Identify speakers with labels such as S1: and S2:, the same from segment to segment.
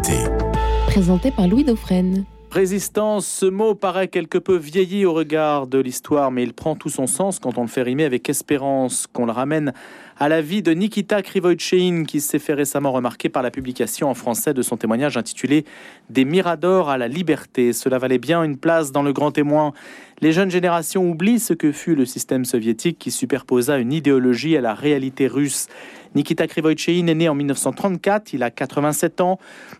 S1: l'actualité.
S2: Présenté par Louis Dauphren.
S3: Résistance, ce mot paraît quelque peu vieilli au regard de l'histoire, mais il prend tout son sens quand on le fait rimer avec espérance, qu'on le ramène à la vie de Nikita Krivoïtchein, qui s'est fait récemment remarquer par la publication en français de son témoignage intitulé Des miradors à la liberté. Cela valait bien une place dans le grand témoin. Les jeunes générations oublient ce que fut le système soviétique qui superposa une idéologie à la réalité russe. Nikita Krivoïtchein est né en 1934, il a 87 ans,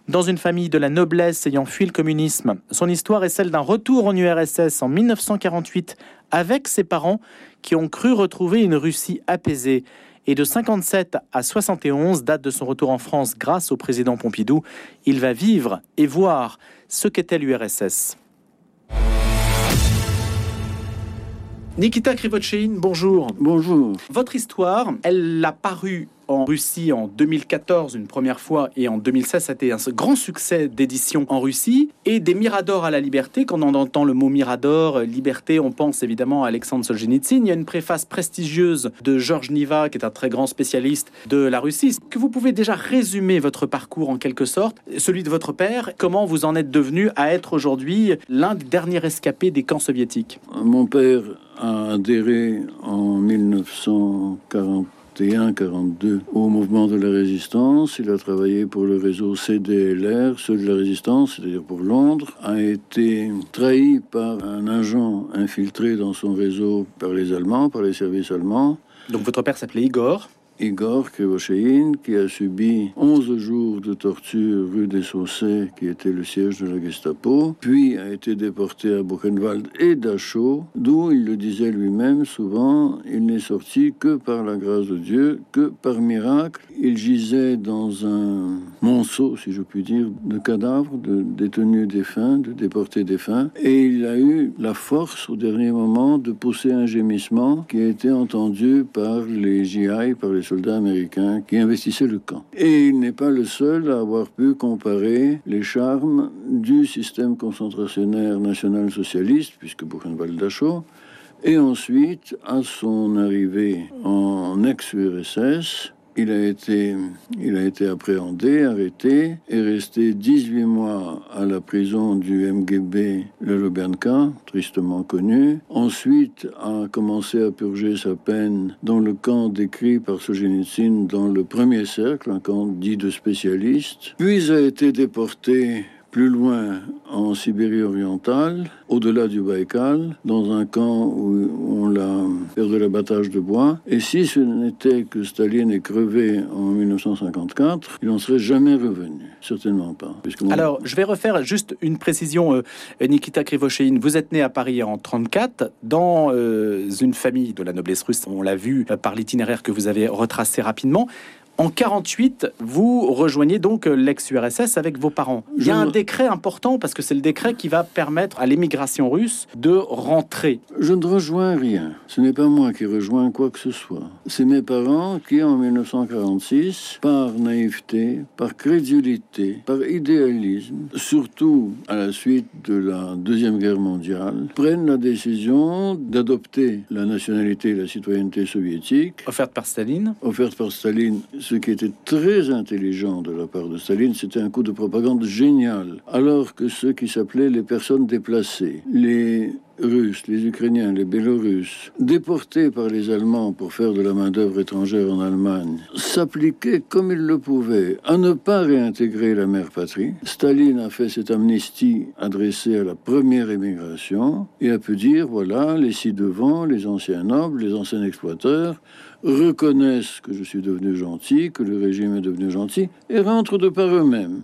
S3: dans une famille de la noblesse ayant fui le communisme. Son histoire est celle d'un retour en URSS en 1948 avec ses parents qui ont cru retrouver une Russie apaisée. Et de 57 à 71, date de son retour en France grâce au président Pompidou, il va vivre et voir ce qu'était l'URSS. Nikita Krivochein, bonjour.
S4: Bonjour.
S3: Votre histoire, elle a paru en Russie en 2014 une première fois et en 2016 ça a été un grand succès d'édition en Russie et des Miradors à la liberté. Quand on entend le mot Mirador euh, liberté on pense évidemment à Alexandre Solzhenitsyn. Il y a une préface prestigieuse de Georges Niva qui est un très grand spécialiste de la Russie. Que vous pouvez déjà résumer votre parcours en quelque sorte celui de votre père? Comment vous en êtes devenu à être aujourd'hui l'un des derniers rescapés des camps soviétiques?
S4: Mon père a adhéré en 1940 41-42 au mouvement de la résistance. Il a travaillé pour le réseau CDLR, ceux de la résistance, c'est-à-dire pour Londres, a été trahi par un agent infiltré dans son réseau par les Allemands, par les services allemands.
S3: Donc votre père s'appelait Igor
S4: Igor Krivoshein, qui a subi 11 jours de torture rue des Saussets, qui était le siège de la Gestapo, puis a été déporté à Buchenwald et Dachau, d'où il le disait lui-même souvent, il n'est sorti que par la grâce de Dieu, que par miracle. Il gisait dans un monceau, si je puis dire, de cadavres, de détenus défunts, de déportés défunts, et il a eu la force au dernier moment de pousser un gémissement qui a été entendu par les GI, par les soldats américains qui investissaient le camp. Et il n'est pas le seul à avoir pu comparer les charmes du système concentrationnaire national-socialiste, puisque Buchenwald Dachau, et ensuite à son arrivée en ex-URSS, il a, été, il a été appréhendé, arrêté et resté 18 mois à la prison du MGB, le Lubyanka, tristement connu. Ensuite, a commencé à purger sa peine dans le camp décrit par Solzhenitsyn dans le premier cercle, un camp dit de spécialistes. Puis a été déporté plus loin en Sibérie orientale, au-delà du Baïkal, dans un camp où on l'a de l'abattage de bois. Et si ce n'était que Staline est crevé en 1954, il n'en serait jamais revenu. Certainement pas.
S3: Alors, je vais refaire juste une précision, euh, Nikita Krivoshein. Vous êtes né à Paris en 34, dans euh, une famille de la noblesse russe. On l'a vu euh, par l'itinéraire que vous avez retracé rapidement. En 48, vous rejoignez donc l'ex-URSS avec vos parents. Il y a un décret important parce que c'est le décret qui va permettre à l'émigration russe de rentrer.
S4: Je ne rejoins rien. Ce n'est pas moi qui rejoins quoi que ce soit. C'est mes parents qui, en 1946, par naïveté, par crédulité, par idéalisme, surtout à la suite de la Deuxième Guerre mondiale, prennent la décision d'adopter la nationalité et la citoyenneté soviétique.
S3: Offerte par Staline
S4: Offerte par Staline ce qui était très intelligent de la part de Staline, c'était un coup de propagande génial. Alors que ceux qui s'appelaient les personnes déplacées, les Russes, les Ukrainiens, les Bélorusses, déportés par les Allemands pour faire de la main-d'œuvre étrangère en Allemagne, s'appliquaient comme ils le pouvaient à ne pas réintégrer la mère patrie. Staline a fait cette amnistie adressée à la première émigration et a pu dire voilà, les ci-devant, les anciens nobles, les anciens exploiteurs, reconnaissent que je suis devenu gentil, que le régime est devenu gentil, et rentrent de par eux-mêmes.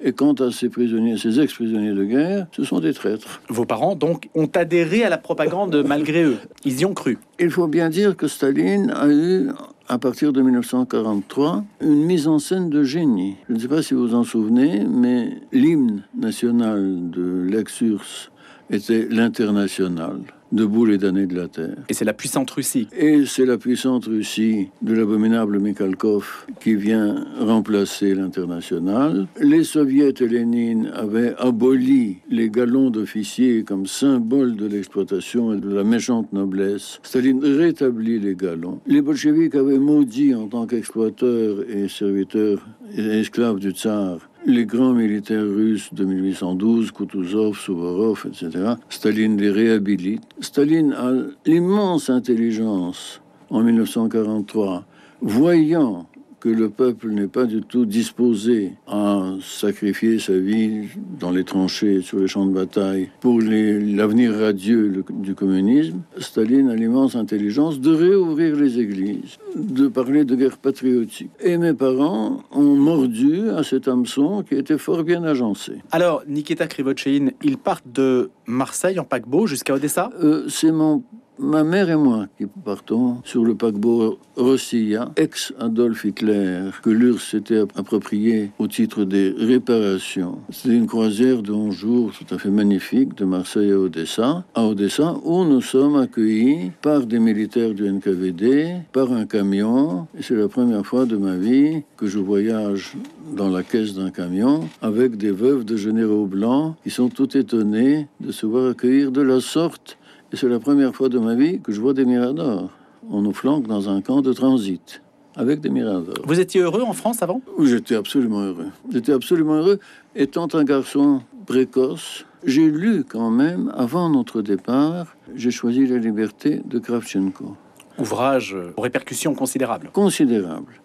S4: Et quant à ces prisonniers, ces ex-prisonniers de guerre, ce sont des traîtres.
S3: Vos parents, donc, ont adhéré à la propagande malgré eux. Ils y ont cru.
S4: Il faut bien dire que Staline a eu, à partir de 1943, une mise en scène de génie. Je ne sais pas si vous vous en souvenez, mais l'hymne national de l'ex-URSS était l'international debout les damnés de la terre.
S3: Et c'est la puissante Russie.
S4: Et c'est la puissante Russie de l'abominable Mikhalkov qui vient remplacer l'international. Les soviets et Lénine avaient aboli les galons d'officiers comme symbole de l'exploitation et de la méchante noblesse. Staline rétablit les galons. Les bolcheviks avaient maudit en tant qu'exploiteurs et serviteurs et esclaves du tsar les grands militaires russes de 1812, Kutuzov, Suvorov, etc., Staline les réhabilite. Staline a l'immense intelligence en 1943, voyant que le peuple n'est pas du tout disposé à sacrifier sa vie dans les tranchées, sur les champs de bataille, pour l'avenir radieux du communisme, Staline a l'immense intelligence de réouvrir les églises, de parler de guerre patriotique. Et mes parents ont mordu à cet hameçon qui était fort bien agencé.
S3: Alors, Nikita Krivotchein, il part de Marseille en paquebot jusqu'à Odessa?
S4: Euh, C'est mon Ma mère et moi qui partons sur le paquebot Rossilla, ex-Adolf Hitler, que l'URSS s'était approprié au titre des réparations. C'est une croisière de 11 jours tout à fait magnifique de Marseille à Odessa, à Odessa où nous sommes accueillis par des militaires du NKVD, par un camion. C'est la première fois de ma vie que je voyage dans la caisse d'un camion avec des veuves de généraux blancs qui sont tout étonnés de se voir accueillir de la sorte et c'est la première fois de ma vie que je vois des miradors. On nous flanque dans un camp de transit avec des miradors.
S3: Vous étiez heureux en France avant?
S4: Oui, j'étais absolument heureux. J'étais absolument heureux. Étant un garçon précoce, j'ai lu quand même, avant notre départ, j'ai choisi la liberté de Kravchenko.
S3: Ouvrage aux répercussions considérables.
S4: Considérables.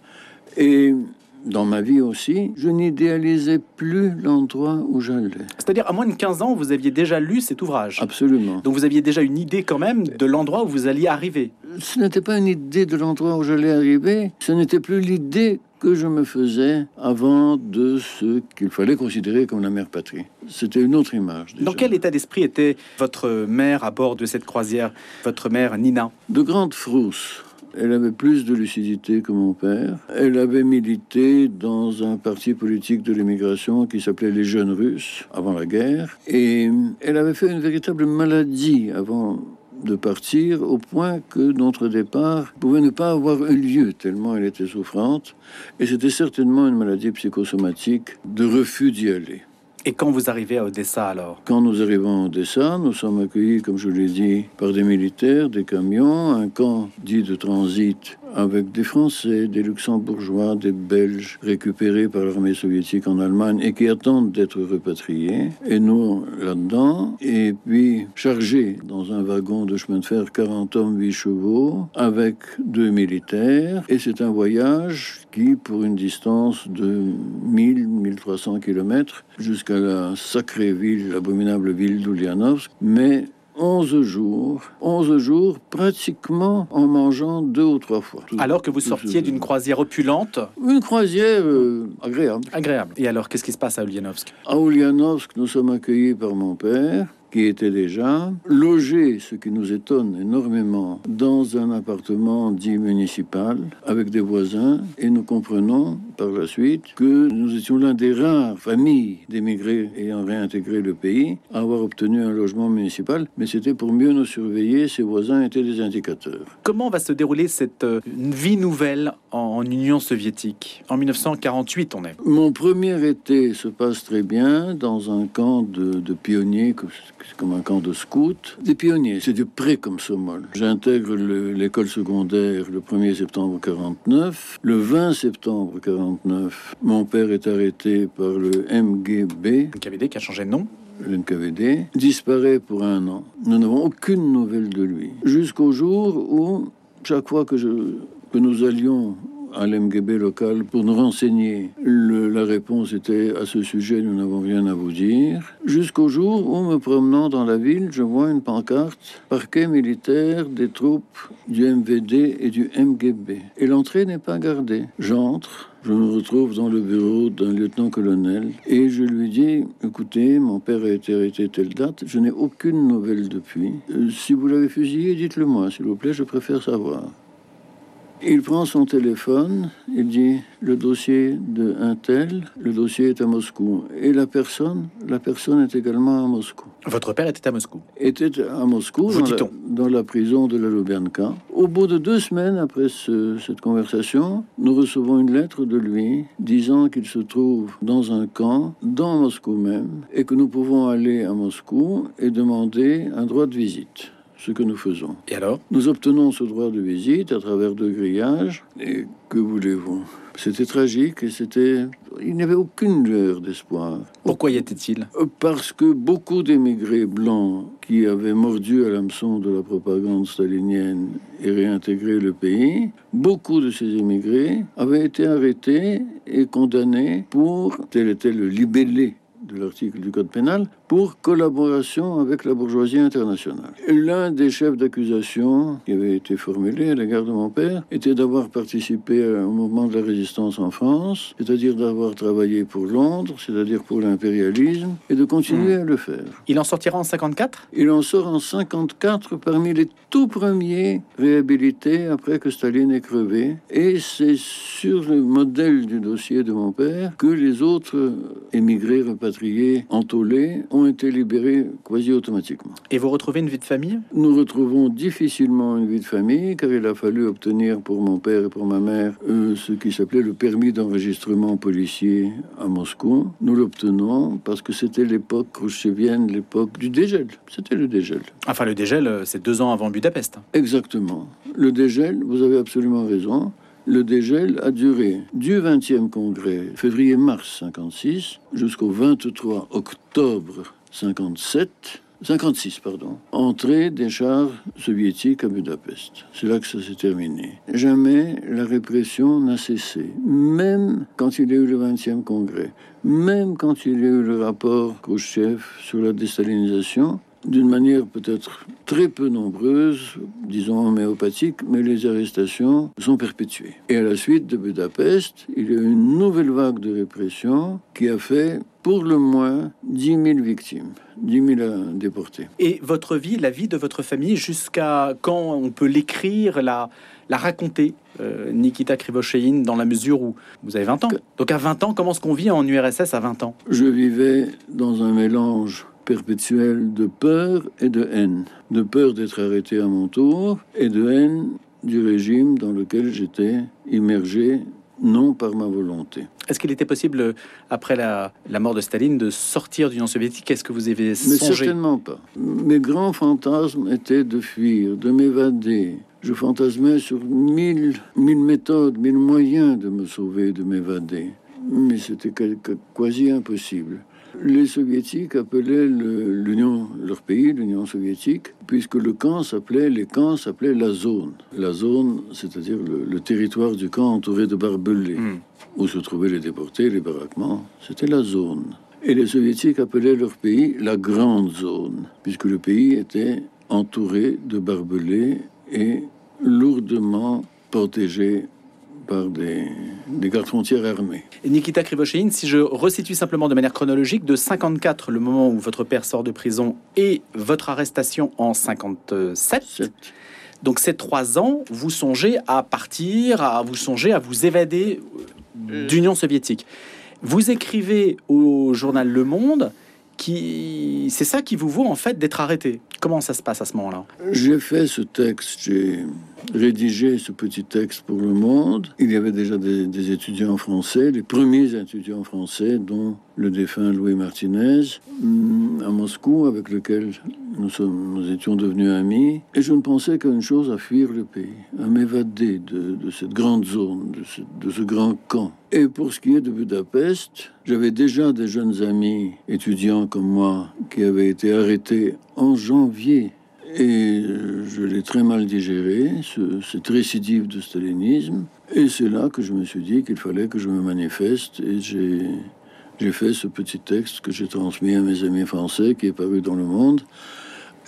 S4: Et dans ma vie aussi, je n'idéalisais plus l'endroit où j'allais.
S3: C'est-à-dire, à moins de 15 ans, vous aviez déjà lu cet ouvrage
S4: Absolument.
S3: Donc vous aviez déjà une idée quand même de l'endroit où vous alliez arriver
S4: Ce n'était pas une idée de l'endroit où j'allais arriver, ce n'était plus l'idée que je me faisais avant de ce qu'il fallait considérer comme la mère patrie. C'était une autre image.
S3: Dans quel état d'esprit était votre mère à bord de cette croisière, votre mère Nina?
S4: De grande frousse. Elle avait plus de lucidité que mon père. Elle avait milité dans un parti politique de l'immigration qui s'appelait les Jeunes Russes avant la guerre. Et elle avait fait une véritable maladie avant de partir au point que notre départ pouvait ne pas avoir eu lieu tellement elle était souffrante. Et c'était certainement une maladie psychosomatique de refus d'y aller.
S3: Et quand vous arrivez à Odessa alors?
S4: Quand nous arrivons à Odessa, nous sommes accueillis, comme je l'ai dit, par des militaires, des camions, un camp dit de transit avec des Français, des Luxembourgeois, des Belges récupérés par l'armée soviétique en Allemagne et qui attendent d'être repatriés. Et nous, là-dedans, et puis chargés dans un wagon de chemin de fer 40 hommes, 8 chevaux, avec deux militaires. Et c'est un voyage qui, pour une distance de 1000-1300 km, jusqu'à la sacrée ville, l'abominable ville d'Ulianovsk, mais 11 jours, 11 jours pratiquement en mangeant deux ou trois fois.
S3: Alors que vous sortiez d'une croisière opulente
S4: Une croisière euh, agréable.
S3: Agréable. Et alors, qu'est-ce qui se passe à Ulyanovsk?
S4: À Ulyanovsk, nous sommes accueillis par mon père, qui était déjà logé, ce qui nous étonne énormément, dans un appartement dit municipal avec des voisins et nous comprenons par la suite que nous étions l'un des rares familles d'émigrés ayant réintégré le pays à avoir obtenu un logement municipal, mais c'était pour mieux nous surveiller, ces voisins étaient des indicateurs.
S3: Comment va se dérouler cette euh, vie nouvelle en Union soviétique? En 1948, on est.
S4: Mon premier été se passe très bien dans un camp de, de pionniers c'est comme un camp de scouts. Des pionniers, c'est du pré comme Somol. J'intègre l'école secondaire le 1er septembre 49. Le 20 septembre 49, mon père est arrêté par le MGB.
S3: NKVD qui a changé de nom
S4: le NKVD, disparaît pour un an. Nous n'avons aucune nouvelle de lui. Jusqu'au jour où, chaque fois que, je, que nous allions à l'MGB local pour nous renseigner. la réponse était à ce sujet, nous n'avons rien à vous dire. Jusqu'au jour où, me promenant dans la ville, je vois une pancarte parquet militaire des troupes du MVD et du MGB. Et l'entrée n'est pas gardée. J'entre. Je me retrouve dans le bureau d'un lieutenant-colonel et je lui dis Écoutez, mon père a été arrêté telle date, je n'ai aucune nouvelle depuis. Euh, si vous l'avez fusillé, dites-le moi, s'il vous plaît, je préfère savoir. Il prend son téléphone, il dit le dossier de un tel, le dossier est à Moscou. Et la personne, la personne est également à Moscou.
S3: Votre père était à Moscou
S4: Était à Moscou,
S3: Vous
S4: dans, la, dans, la, prison de la Lubyanka. Au bout de deux semaines après ce, cette conversation, nous recevons une lettre de lui disant qu'il se trouve dans un camp, dans Moscou même, et que nous pouvons aller à Moscou et demander un droit de visite ce que nous faisons.
S3: Et alors
S4: Nous obtenons ce droit de visite à travers deux grillages. Et que voulez-vous? C'était tragique et c'était. Il n'y avait aucune lueur d'espoir.
S3: Pourquoi y était-il?
S4: Parce que beaucoup d'émigrés blancs qui avaient mordu à l'hameçon de la propagande stalinienne et réintégré le pays, beaucoup de ces émigrés avaient été arrêtés et condamnés pour, tel était le libellé de l'article du Code pénal, pour collaboration avec la bourgeoisie internationale. L'un des chefs d'accusation qui avait été formulé à l'égard de mon père était d'avoir participé au mouvement de la résistance en France, c'est-à-dire d'avoir travaillé pour Londres, c'est-à-dire pour l'impérialisme, et de continuer à le faire.
S3: Il en sortira en 54
S4: Il en sort en 54 parmi les tout premiers réhabilités après que Staline ait crevé. Et c'est sur le modèle du dossier de mon père que les autres émigrés repatriés entolés ont été libérés quasi automatiquement.
S3: Et vous retrouvez une vie de famille?
S4: Nous retrouvons difficilement une vie de famille car il a fallu obtenir pour mon père et pour ma mère euh, ce qui s'appelait le permis d'enregistrement policier à Moscou. Nous l'obtenons parce que c'était l'époque khrushchevienne, l'époque du dégel. C'était le dégel.
S3: Enfin, le dégel, euh, c'est deux ans avant Budapest.
S4: Exactement. Le dégel, vous avez absolument raison. Le dégel a duré du 20e congrès, février-mars 56, jusqu'au 23 octobre 57, 56, pardon, entrée des chars soviétiques à Budapest. C'est là que ça s'est terminé. Jamais la répression n'a cessé, même quand il y a eu le 20e congrès, même quand il y a eu le rapport Khrushchev sur la déstalinisation, d'une manière peut-être très peu nombreuse, disons homéopathique, mais les arrestations sont perpétuées. Et à la suite de Budapest, il y a eu une nouvelle vague de répression qui a fait pour le moins 10 000 victimes, 10 000 déportés.
S3: Et votre vie, la vie de votre famille, jusqu'à quand on peut l'écrire, la, la raconter, euh, Nikita Krivoshein, dans la mesure où vous avez 20 ans Donc à 20 ans, comment est-ce qu'on vit en URSS à 20 ans?
S4: Je vivais dans un mélange perpétuel de peur et de haine. De peur d'être arrêté à mon tour et de haine du régime dans lequel j'étais immergé, non par ma volonté.
S3: Est-ce qu'il était possible, après la, la, mort de Staline, de sortir de l'Union soviétique? Est-ce que vous avez songé?
S4: Mais certainement pas. Mes grands fantasmes étaient de fuir, de m'évader. Je fantasmais sur mille, mille méthodes, mille moyens de me sauver, de m'évader. Mais c'était quasi impossible. Les soviétiques appelaient l'Union, leur pays, l'Union soviétique, puisque le camp s'appelait, les camps s'appelaient la zone. La zone, c'est-à-dire le, le, territoire du camp entouré de barbelés, mm. où se trouvaient les déportés, les baraquements, c'était la zone. Et les soviétiques appelaient leur pays la grande zone, puisque le pays était entouré de barbelés et lourdement protégé par des, des gardes frontières armés.
S3: Et Nikita Krivoshein, si je resitue simplement de manière chronologique, de 54, le moment où votre père sort de prison, et votre arrestation en 57.
S4: 7.
S3: Donc ces trois ans, vous songez à partir, à vous songez à vous évader d'Union soviétique. Vous écrivez au journal Le Monde qui c'est ça qui vous vaut en fait d'être arrêté. Comment ça se passe à ce moment-là?
S4: J'ai fait ce texte, j'ai rédigé ce petit texte pour Le Monde. Il y avait déjà des, étudiants français, les premiers étudiants français, dont le défunt Louis Martinez, à Moscou, avec lequel nous, étions devenus amis. Et je ne pensais qu'à une chose, à fuir le pays, à m'évader de, cette grande zone, de ce grand camp. Et pour ce qui est de Budapest, j'avais déjà des jeunes amis étudiants comme moi qui avaient été arrêtés en janvier et je l'ai très mal digéré, ce, cette récidive de stalinisme. Et c'est là que je me suis dit qu'il fallait que je me manifeste. Et j'ai, fait ce petit texte que j'ai transmis à mes amis français, qui est paru dans le monde.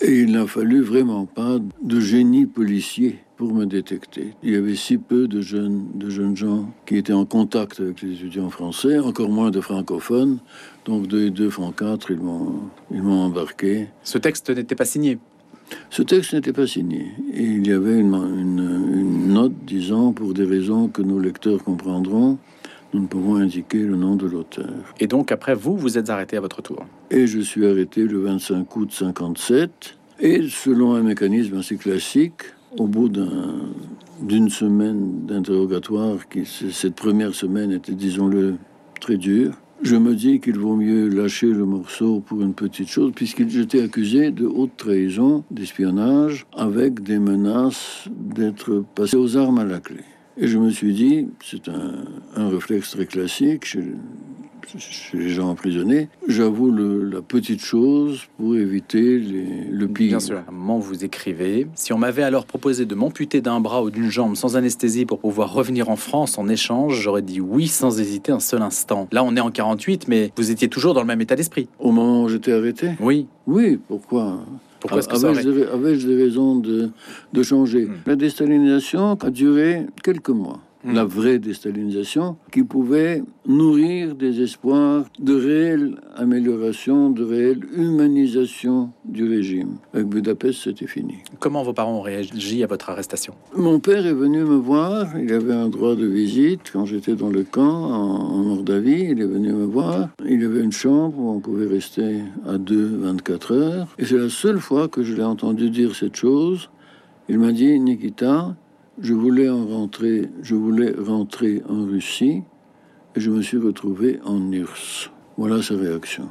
S4: Et il n'a fallu vraiment pas de génie policier pour me détecter. Il y avait si peu de jeunes, de jeunes gens qui étaient en contact avec les étudiants français, encore moins de francophones. Donc deux et deux font quatre, ils m'ont embarqué.
S3: Ce texte n'était pas signé
S4: ce texte n'était pas signé. Et il y avait une, une, une, note disant, pour des raisons que nos lecteurs comprendront, nous ne pouvons indiquer le nom de l'auteur.
S3: Et donc, après vous, vous êtes arrêté à votre tour
S4: Et je suis arrêté le 25 août 57. Et selon un mécanisme assez classique, au bout d'une semaine d'interrogatoire, qui cette première semaine était, disons-le, très dure, Je me dis qu'il vaut mieux lâcher le morceau pour une petite chose, puisqu'il j'étais accusé de haute trahison, d'espionnage, avec des menaces d'être passé aux armes à la clé. Et je me suis dit, c'est un, un réflexe très classique chez, chez les gens emprisonnés, j'avoue la petite chose pour éviter les- le pire.
S3: Bien sûr. Vous écrivez Si on m'avait alors proposé de m'amputer d'un bras ou d'une jambe sans anesthésie pour pouvoir revenir en France en échange, j'aurais dit oui sans hésiter un seul instant. Là, on est en 48, mais vous étiez toujours dans le même état d'esprit.
S4: Au moment où j'étais arrêté?
S3: Oui.
S4: Oui, pourquoi?
S3: Pourquoi est-ce que ça
S4: Avais-je
S3: aurait...
S4: des, avais-je des raisons de, de changer?
S3: Hmm.
S4: La déstalinisation a duré quelques mois. La vraie déstalinisation qui pouvait nourrir des espoirs de réelle amélioration, de réelle humanisation du régime. Avec Budapest, c'était fini.
S3: Comment vos parents ont réagi à votre arrestation?
S4: Mon père est venu me voir. Il avait un droit de visite quand j'étais dans le camp en, en Moldavie. Il est venu me voir. Il avait une chambre où on pouvait rester à deux 24 heures. Et c'est la seule fois que je l'ai entendu dire cette chose. Il m'a dit, Nikita, je voulais en rentrer, je voulais rentrer en Russie et je me suis retrouvé en URSS. Voilà sa réaction.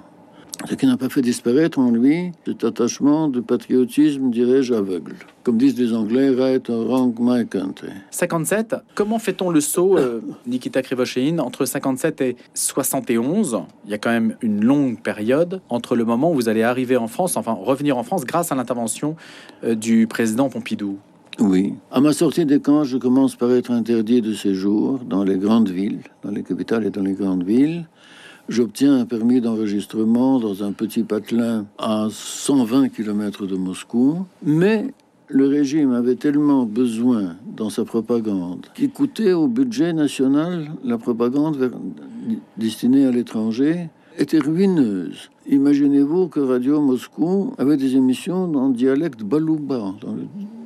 S4: Ce qui n'a pas fait disparaître en lui cet attachement de patriotisme, dirais-je, aveugle. Comme disent les Anglais, right or wrong, my country.
S3: 57, comment fait-on le saut, euh, Nikita Krivoshein, entre 57 et 71 Il y a quand même une longue période entre le moment où vous allez arriver en France, enfin revenir en France grâce à l'intervention euh, du président Pompidou.
S4: Oui. À ma sortie des camps, je commence par être interdit de séjour dans les grandes villes, dans les capitales et dans les grandes villes. J'obtiens un permis d'enregistrement dans un petit patelin à 120 km de Moscou. Mais le régime avait tellement besoin dans sa propagande qui coûtait au budget national la propagande destinée à l'étranger était ruineuse. Imaginez-vous que Radio Moscou avait des émissions le dialecte balouba,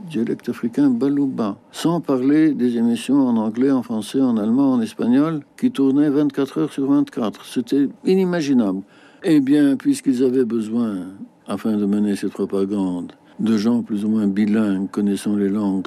S4: dialecte africain balouba, sans parler des émissions en anglais, en français, en allemand, en espagnol, qui tournaient 24 heures sur 24. C'était inimaginable. Eh bien, puisqu'ils avaient besoin, afin de mener cette propagande, de gens plus ou moins bilingues, connaissant les langues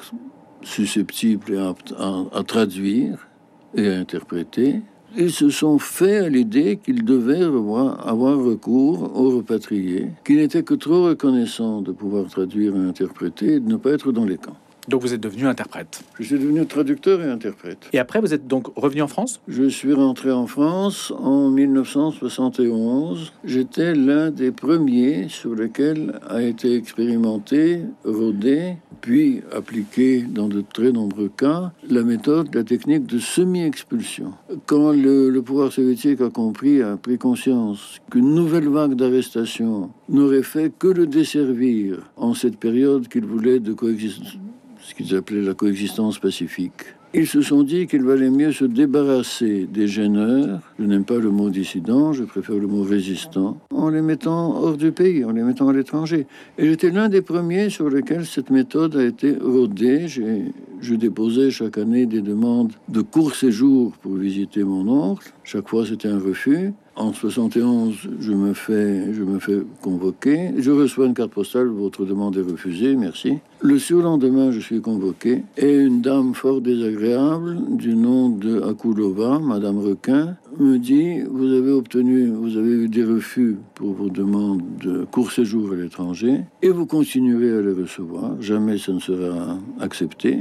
S4: susceptibles et aptes à, à traduire et à interpréter, ils se sont fait à l'idée qu'ils devaient avoir recours aux repatriés, qui n'étaient que trop reconnaissants de pouvoir traduire et interpréter et de ne pas être dans les camps.
S3: Donc vous êtes devenu interprète.
S4: Je suis devenu traducteur et interprète.
S3: Et après, vous êtes donc revenu en France?
S4: Je suis rentré en France en 1971. J'étais l'un des premiers sur lesquels a été expérimenté, rodé, puis appliqué dans de très nombreux cas la méthode, la technique de semi-expulsion. Quand le, le pouvoir soviétique a compris, a pris conscience qu'une nouvelle vague d'arrestations n'aurait fait que le desservir en cette période qu'il voulait de coexistence ce qu'ils appelaient la coexistence pacifique. Ils se sont dit qu'il valait mieux se débarrasser des gêneurs, je n'aime pas le mot dissident, je préfère le mot résistant, en les mettant hors du pays, en les mettant à l'étranger. Et j'étais l'un des premiers sur lesquels cette méthode a été rodée. Je déposais chaque année des demandes de court séjour pour visiter mon oncle. Chaque fois, c'était un refus. En 71, je me fais, je me fais convoquer. Je reçois une carte postale. Votre demande est refusée. Merci. Le surlendemain, je suis convoqué et une dame fort désagréable du nom de Akulova, Madame Requin, me dit vous avez obtenu, vous avez eu des refus pour vos demandes de court séjour à l'étranger et vous continuerez à les recevoir. Jamais ça ne sera accepté.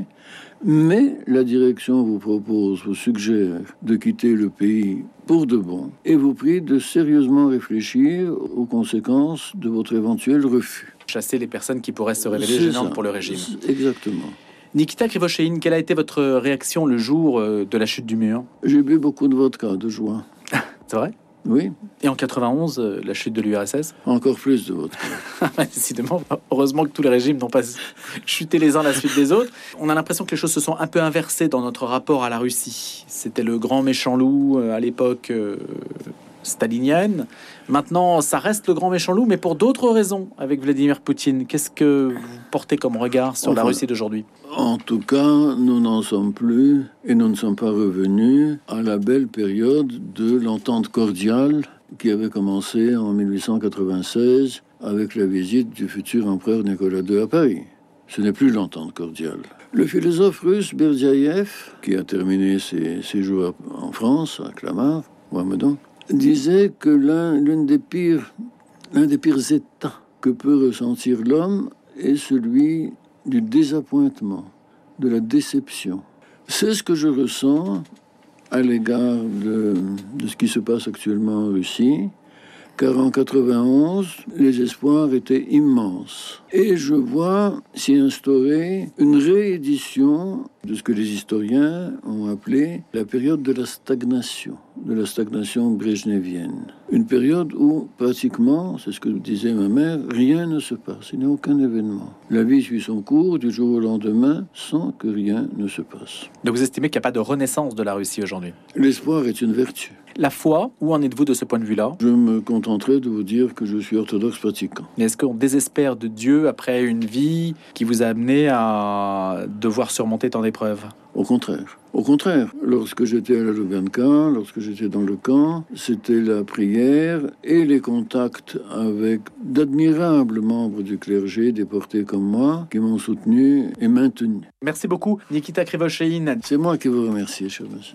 S4: Mais la direction vous propose, vous suggère de quitter le pays pour de bon et vous prie de sérieusement réfléchir aux conséquences de votre éventuel refus.
S3: Chasser les personnes qui pourraient se révéler gênantes
S4: ça.
S3: pour le régime.
S4: Exactement.
S3: Nikita Krivoshein, quelle a été votre réaction le jour euh, de la chute du mur?
S4: J'ai bu beaucoup de vodka, de joie.
S3: C'est vrai?
S4: Oui,
S3: Et en 91, euh, la chute de l'URSS
S4: encore plus de vodka.
S3: Décidément, heureusement que tous les régimes n'ont pas chuté les uns la suite des autres. On a l'impression que les choses se sont un peu inversées dans notre rapport à la Russie. C'était le grand méchant loup euh, à l'époque euh, stalinienne. Maintenant, ça reste le grand méchant loup, mais pour d'autres raisons avec Vladimir Poutine. Qu'est-ce que vous portez comme regard sur la Russie d'aujourd'hui?
S4: En tout cas, nous n'en sommes plus et nous ne sommes pas revenus à la belle période de l'entente cordiale qui avait commencé en 1896 avec la visite du futur empereur Nicolas II à Paris. Ce n'est plus l'entente cordiale. Le philosophe russe Berdyaev, qui a terminé ses, ses jours en France, à Clamart, Mohamedon, disait que l'un des pires, l'un des pires états que peut ressentir l'homme est celui du désappointement, de la déception. C'est ce que je ressens à l'égard de, ce qui se passe actuellement en Russie, car en 91, les espoirs étaient immenses. Et je vois s'y instaurer une réédition de ce que les historiens ont appelé la période de la stagnation, de la stagnation brejnevienne. Une période où pratiquement, c'est ce que disait ma mère, rien ne se passe, il n'y a aucun événement. La vie suit son cours du jour au lendemain sans que rien ne se passe.
S3: Donc vous estimez qu'il n'y a pas de renaissance de la Russie aujourd'hui?
S4: L'espoir est une vertu.
S3: La foi, où en êtes-vous de ce point de vue-là?
S4: Je me contenterai de vous dire que je suis orthodoxe pratiquant.
S3: Mais est-ce qu'on désespère de Dieu après une vie qui vous a amené à devoir surmonter tant
S4: Au contraire. Au contraire, lorsque j'étais à la Lubyanka, lorsque j'étais dans le camp, c'était la prière et les contacts avec d'admirables membres du clergé déportés comme moi qui m'ont soutenu et maintenu.
S3: Merci beaucoup, Nikita Krivoshein.
S4: C'est moi qui vous remercie, cher monsieur.